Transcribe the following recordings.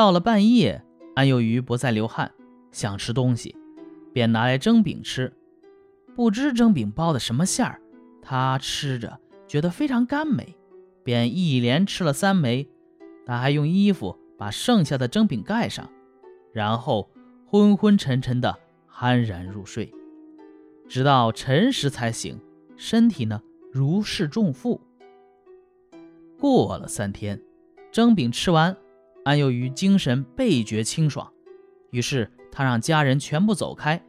到了半夜，安幼鱼不再流汗，想吃东西，便拿来蒸饼吃。不知蒸饼包的什么馅儿，他吃着觉得非常甘美，便一连吃了三枚。他还用衣服把剩下的蒸饼盖上，然后昏昏沉沉的酣然入睡，直到辰时才醒，身体呢如释重负。过了三天，蒸饼吃完。安幼于精神倍觉清爽，于是他让家人全部走开，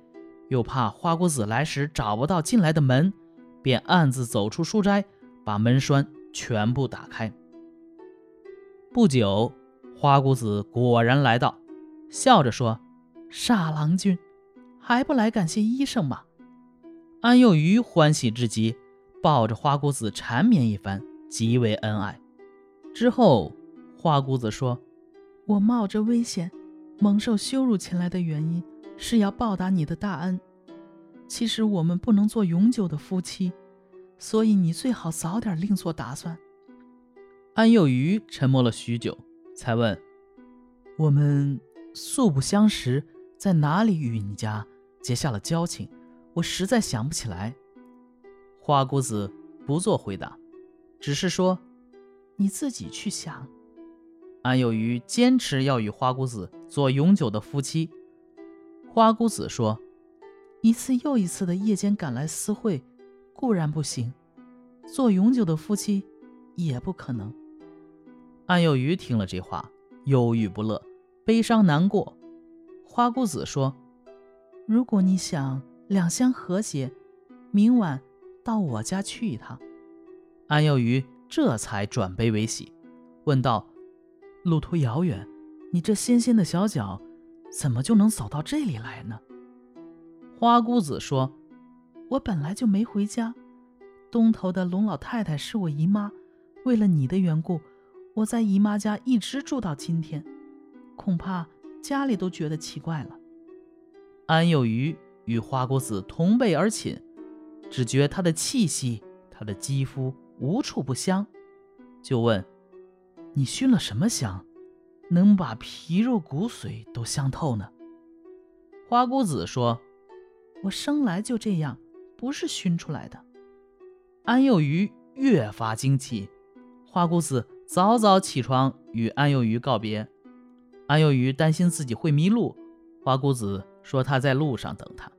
又怕花姑子来时找不到进来的门，便暗自走出书斋，把门栓全部打开。不久，花姑子果然来到，笑着说：“傻郎君，还不来感谢医生吗？”安幼于欢喜至极，抱着花姑子缠绵一番，极为恩爱。之后，花姑子说。我冒着危险，蒙受羞辱前来的原因，是要报答你的大恩。其实我们不能做永久的夫妻，所以你最好早点另做打算。安幼余沉默了许久，才问：“我们素不相识，在哪里与你家结下了交情？我实在想不起来。”花姑子不做回答，只是说：“你自己去想。”安有余坚持要与花姑子做永久的夫妻。花姑子说：“一次又一次的夜间赶来私会，固然不行；做永久的夫妻，也不可能。”安有余听了这话，忧郁不乐，悲伤难过。花姑子说：“如果你想两相和谐，明晚到我家去一趟。”安有余这才转悲为喜，问道。路途遥远，你这纤纤的小脚，怎么就能走到这里来呢？花姑子说：“我本来就没回家，东头的龙老太太是我姨妈，为了你的缘故，我在姨妈家一直住到今天，恐怕家里都觉得奇怪了。”安有余与花姑子同辈而寝，只觉她的气息、她的肌肤无处不香，就问。你熏了什么香，能把皮肉骨髓都香透呢？花姑子说：“我生来就这样，不是熏出来的。”安幼鱼越发惊奇。花姑子早早起床与安幼鱼告别。安幼鱼担心自己会迷路，花姑子说他在路上等他。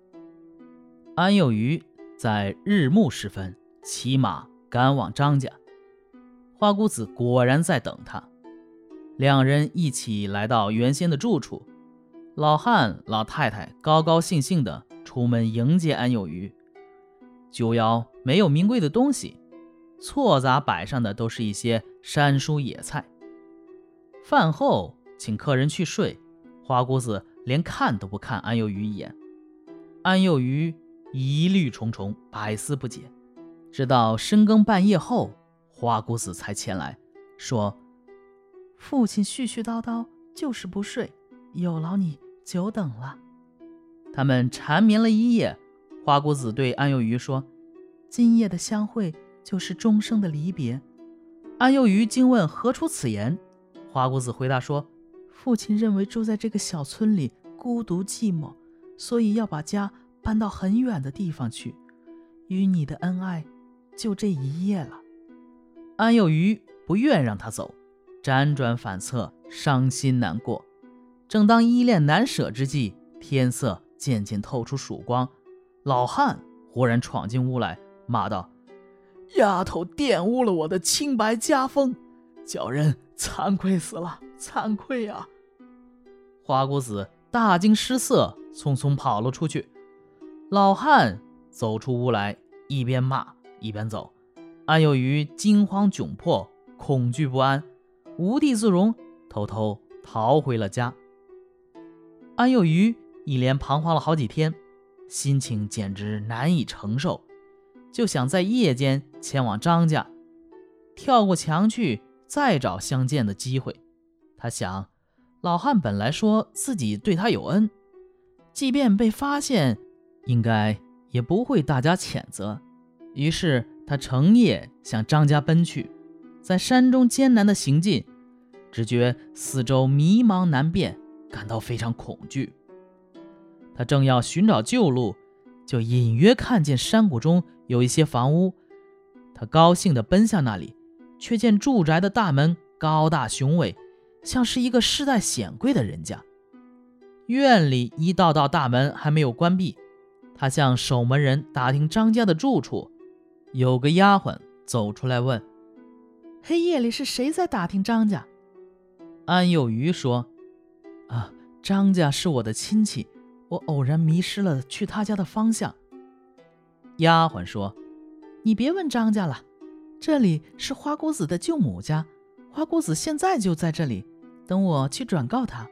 安幼鱼在日暮时分骑马赶往张家。花姑子果然在等他，两人一起来到原先的住处。老汉、老太太高高兴兴地出门迎接安有余。酒肴没有名贵的东西，错杂摆上的都是一些山蔬野菜。饭后请客人去睡，花姑子连看都不看安有余一眼。安有余疑虑重重，百思不解，直到深更半夜后。花姑子才前来，说：“父亲絮絮叨叨，就是不睡，有劳你久等了。”他们缠绵了一夜。花姑子对安幼鱼说：“今夜的相会，就是终生的离别。”安幼鱼惊问：“何出此言？”花姑子回答说：“父亲认为住在这个小村里孤独寂寞，所以要把家搬到很远的地方去。与你的恩爱，就这一夜了。”安有余不愿让他走，辗转反侧，伤心难过。正当依恋难舍之际，天色渐渐透出曙光。老汉忽然闯进屋来，骂道：“丫头玷污了我的清白家风，叫人惭愧死了，惭愧啊！”花姑子大惊失色，匆匆跑了出去。老汉走出屋来，一边骂一边走。安有余惊慌窘迫，恐惧不安，无地自容，偷偷逃回了家。安有余一连彷徨了好几天，心情简直难以承受，就想在夜间前往张家，跳过墙去，再找相见的机会。他想，老汉本来说自己对他有恩，即便被发现，应该也不会大加谴责。于是。他乘夜向张家奔去，在山中艰难的行进，只觉四周迷茫难辨，感到非常恐惧。他正要寻找旧路，就隐约看见山谷中有一些房屋。他高兴地奔向那里，却见住宅的大门高大雄伟，像是一个世代显贵的人家。院里一道道大门还没有关闭，他向守门人打听张家的住处。有个丫鬟走出来问：“黑夜里是谁在打听张家？”安有余说：“啊，张家是我的亲戚，我偶然迷失了去他家的方向。”丫鬟说：“你别问张家了，这里是花姑子的舅母家，花姑子现在就在这里，等我去转告她。”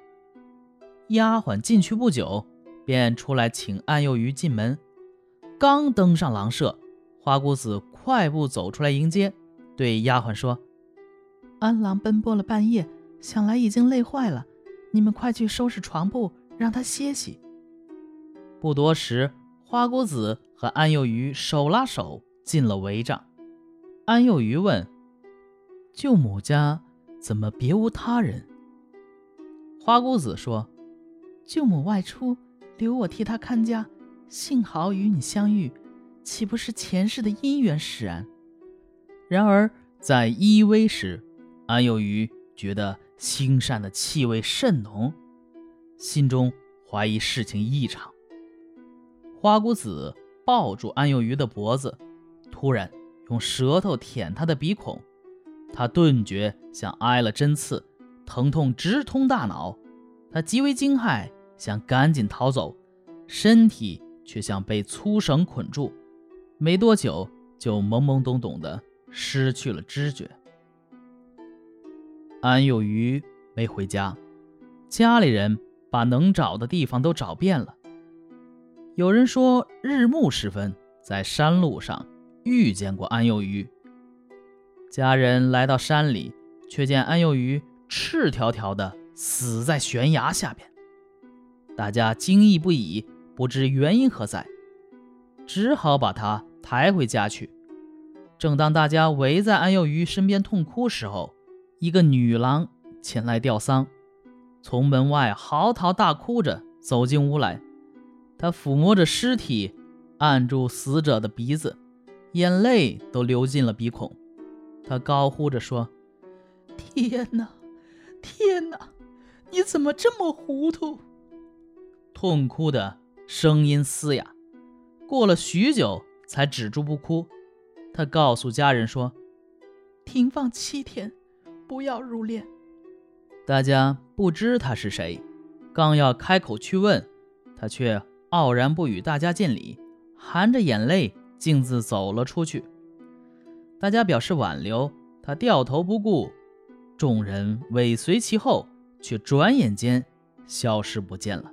丫鬟进去不久，便出来请安幼鱼进门。刚登上廊舍，花姑子快步走出来迎接，对丫鬟说：“安郎奔波了半夜。”想来已经累坏了，你们快去收拾床铺，让他歇息。不多时，花姑子和安幼鱼手拉手进了帷帐。安幼鱼问：“舅母家怎么别无他人？”花姑子说：“舅母外出，留我替她看家。幸好与你相遇，岂不是前世的姻缘使然？”然而在依偎时，安有余觉得。腥膻的气味甚浓，心中怀疑事情异常。花姑子抱住安有余的脖子，突然用舌头舔他的鼻孔，他顿觉像挨了针刺，疼痛直通大脑。他极为惊骇，想赶紧逃走，身体却像被粗绳捆住，没多久就懵懵懂懂的失去了知觉。安幼鱼没回家，家里人把能找的地方都找遍了。有人说日暮时分在山路上遇见过安幼鱼。家人来到山里，却见安幼鱼赤条条的死在悬崖下边。大家惊异不已，不知原因何在，只好把他抬回家去。正当大家围在安有余身边痛哭时候，一个女郎前来吊丧，从门外嚎啕大哭着走进屋来。她抚摸着尸体，按住死者的鼻子，眼泪都流进了鼻孔。她高呼着说：“天哪，天哪，你怎么这么糊涂？”痛哭的声音嘶哑，过了许久才止住不哭。他告诉家人说：“停放七天。”不要入殓。大家不知他是谁，刚要开口去问，他却傲然不与大家见礼，含着眼泪径自走了出去。大家表示挽留，他掉头不顾，众人尾随其后，却转眼间消失不见了。